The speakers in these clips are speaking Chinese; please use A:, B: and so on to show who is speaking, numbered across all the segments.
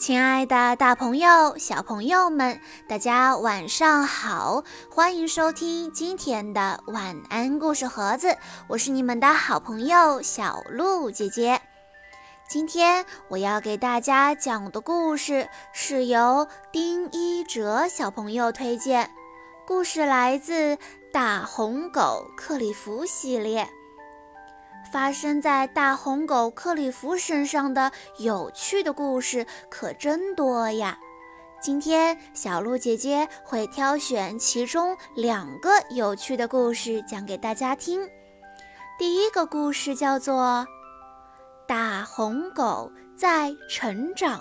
A: 亲爱的，大朋友、小朋友们，大家晚上好！欢迎收听今天的晚安故事盒子，我是你们的好朋友小鹿姐姐。今天我要给大家讲的故事是由丁一哲小朋友推荐，故事来自《大红狗克里夫》系列。发生在大红狗克里夫身上的有趣的故事可真多呀！今天小鹿姐姐会挑选其中两个有趣的故事讲给大家听。第一个故事叫做《大红狗在成长》。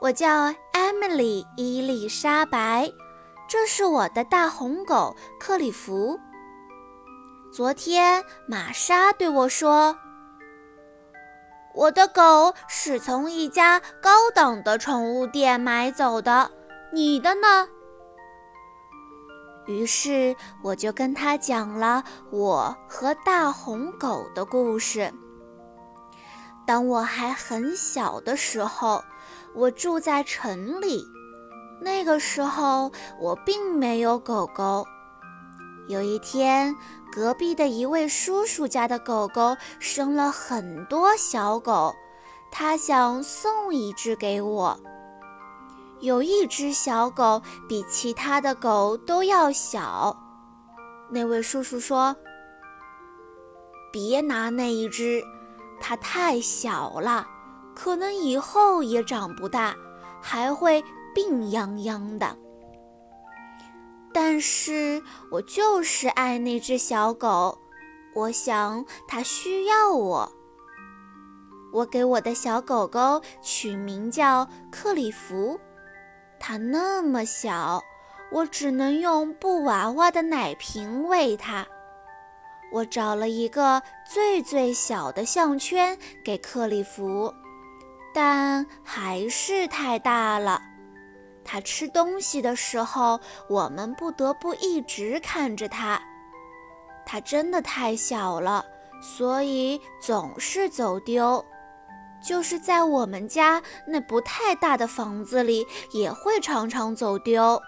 A: 我叫艾米丽伊丽莎白，这是我的大红狗克里夫。昨天，玛莎对我说：“我的狗是从一家高档的宠物店买走的，你的呢？”于是我就跟他讲了我和大红狗的故事。当我还很小的时候，我住在城里，那个时候我并没有狗狗。有一天，隔壁的一位叔叔家的狗狗生了很多小狗，他想送一只给我。有一只小狗比其他的狗都要小，那位叔叔说：“别拿那一只，它太小了，可能以后也长不大，还会病殃殃的。”但是我就是爱那只小狗，我想它需要我。我给我的小狗狗取名叫克里夫，它那么小，我只能用布娃娃的奶瓶喂它。我找了一个最最小的项圈给克里夫，但还是太大了。它吃东西的时候，我们不得不一直看着它。它真的太小了，所以总是走丢。就是在我们家那不太大的房子里，也会常常走丢。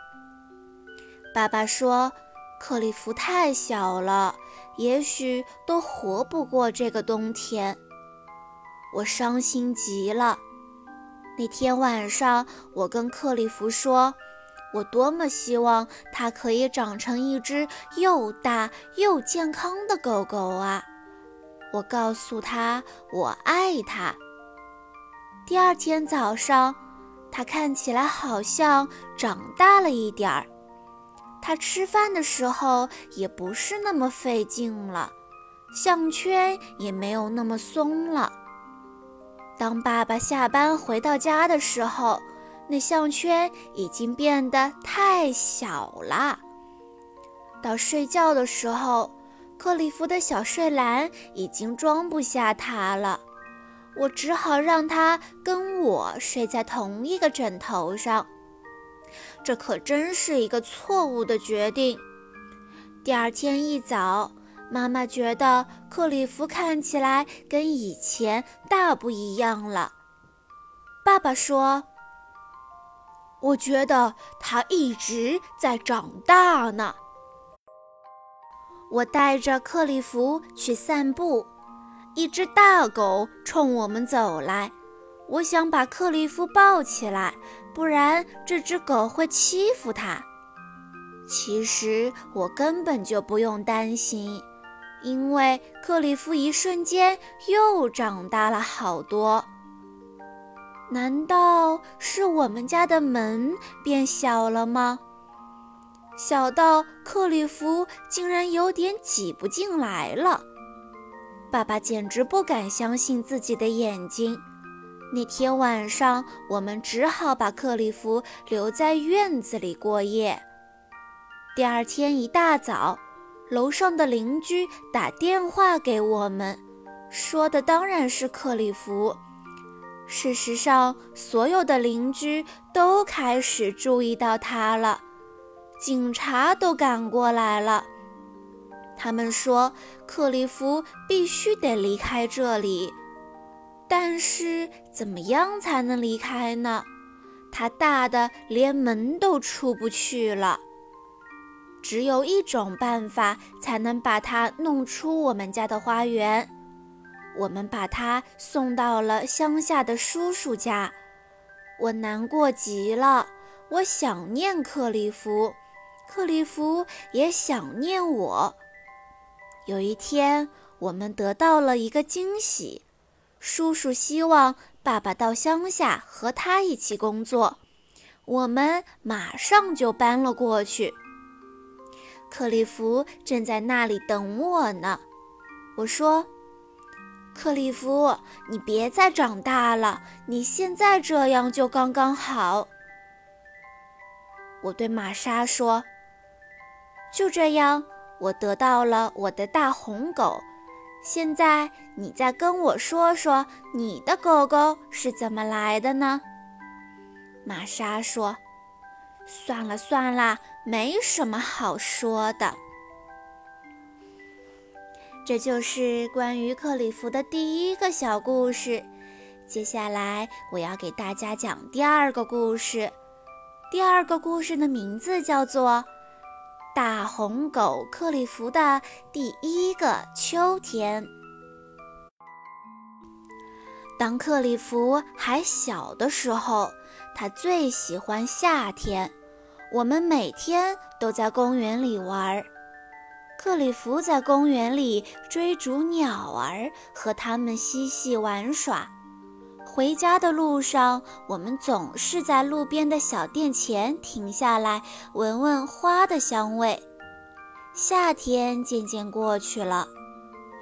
A: 爸爸说，克里夫太小了，也许都活不过这个冬天。我伤心极了。那天晚上，我跟克里夫说：“我多么希望它可以长成一只又大又健康的狗狗啊！”我告诉他我爱它。第二天早上，它看起来好像长大了一点儿。它吃饭的时候也不是那么费劲了，项圈也没有那么松了。当爸爸下班回到家的时候，那项圈已经变得太小了。到睡觉的时候，克里夫的小睡篮已经装不下他了。我只好让他跟我睡在同一个枕头上。这可真是一个错误的决定。第二天一早。妈妈觉得克里夫看起来跟以前大不一样了。爸爸说：“我觉得他一直在长大呢。”我带着克里夫去散步，一只大狗冲我们走来。我想把克里夫抱起来，不然这只狗会欺负他。其实我根本就不用担心。因为克里夫一瞬间又长大了好多，难道是我们家的门变小了吗？小到克里夫竟然有点挤不进来了。爸爸简直不敢相信自己的眼睛。那天晚上，我们只好把克里夫留在院子里过夜。第二天一大早。楼上的邻居打电话给我们，说的当然是克里夫。事实上，所有的邻居都开始注意到他了，警察都赶过来了。他们说克里夫必须得离开这里，但是怎么样才能离开呢？他大的连门都出不去了。只有一种办法才能把它弄出我们家的花园。我们把它送到了乡下的叔叔家。我难过极了，我想念克里夫，克里夫也想念我。有一天，我们得到了一个惊喜。叔叔希望爸爸到乡下和他一起工作，我们马上就搬了过去。克里夫正在那里等我呢。我说：“克里夫，你别再长大了，你现在这样就刚刚好。”我对玛莎说：“就这样，我得到了我的大红狗。现在你再跟我说说，你的狗狗是怎么来的呢？”玛莎说。算了算了，没什么好说的。这就是关于克里夫的第一个小故事。接下来我要给大家讲第二个故事。第二个故事的名字叫做《大红狗克里夫的第一个秋天》。当克里夫还小的时候。他最喜欢夏天，我们每天都在公园里玩。克里夫在公园里追逐鸟儿，和它们嬉戏玩耍。回家的路上，我们总是在路边的小店前停下来，闻闻花的香味。夏天渐渐过去了。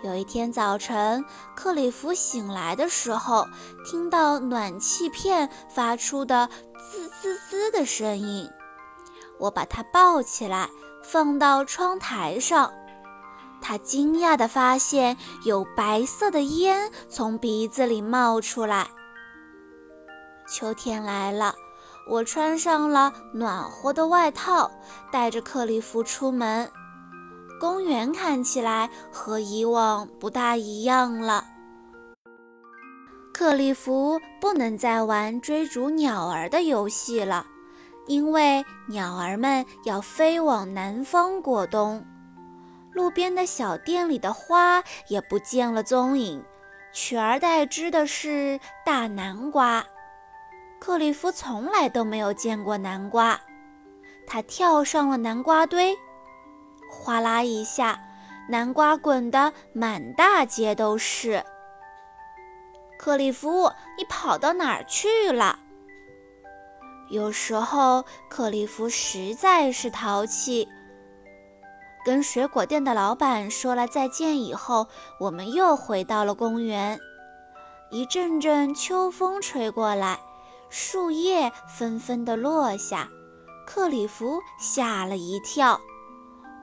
A: 有一天早晨，克里夫醒来的时候，听到暖气片发出的滋滋滋的声音。我把它抱起来，放到窗台上。他惊讶地发现有白色的烟从鼻子里冒出来。秋天来了，我穿上了暖和的外套，带着克里夫出门。公园看起来和以往不大一样了。克里夫不能再玩追逐鸟儿的游戏了，因为鸟儿们要飞往南方过冬。路边的小店里的花也不见了踪影，取而代之的是大南瓜。克里夫从来都没有见过南瓜，他跳上了南瓜堆。哗啦一下，南瓜滚得满大街都是。克里夫，你跑到哪儿去了？有时候，克里夫实在是淘气。跟水果店的老板说了再见以后，我们又回到了公园。一阵阵秋风吹过来，树叶纷纷地落下，克里夫吓了一跳。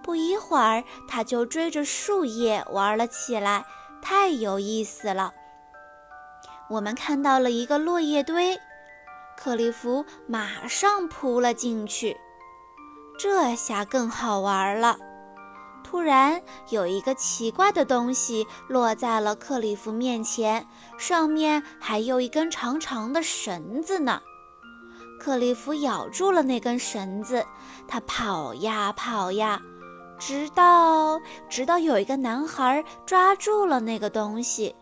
A: 不一会儿，他就追着树叶玩了起来，太有意思了。我们看到了一个落叶堆，克里夫马上扑了进去。这下更好玩了。突然，有一个奇怪的东西落在了克里夫面前，上面还有一根长长的绳子呢。克里夫咬住了那根绳子，他跑呀跑呀。直到直到有一个男孩抓住了那个东西，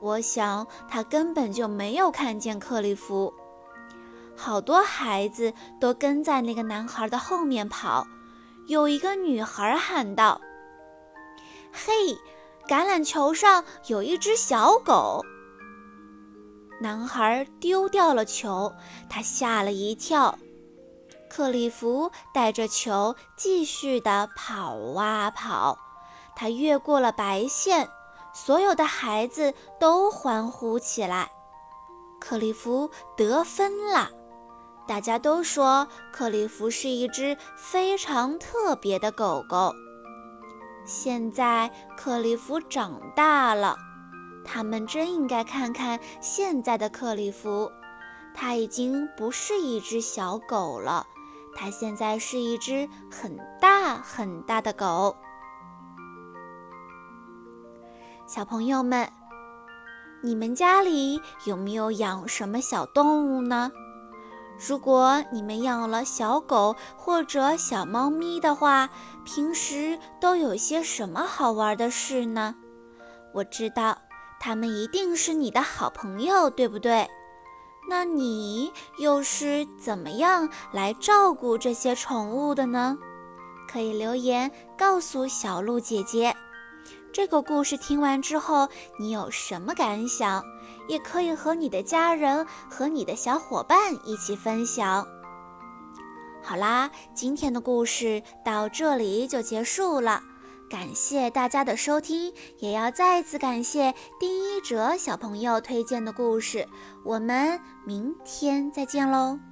A: 我想他根本就没有看见克里夫。好多孩子都跟在那个男孩的后面跑。有一个女孩喊道：“嘿，橄榄球上有一只小狗。”男孩丢掉了球，他吓了一跳。克里夫带着球继续地跑啊跑，他越过了白线，所有的孩子都欢呼起来。克里夫得分了，大家都说克里夫是一只非常特别的狗狗。现在克里夫长大了，他们真应该看看现在的克里夫，他已经不是一只小狗了。它现在是一只很大很大的狗。小朋友们，你们家里有没有养什么小动物呢？如果你们养了小狗或者小猫咪的话，平时都有些什么好玩的事呢？我知道，它们一定是你的好朋友，对不对？那你又是怎么样来照顾这些宠物的呢？可以留言告诉小鹿姐姐。这个故事听完之后，你有什么感想？也可以和你的家人和你的小伙伴一起分享。好啦，今天的故事到这里就结束了，感谢大家的收听，也要再次感谢第一哲小朋友推荐的故事。我们明天再见喽。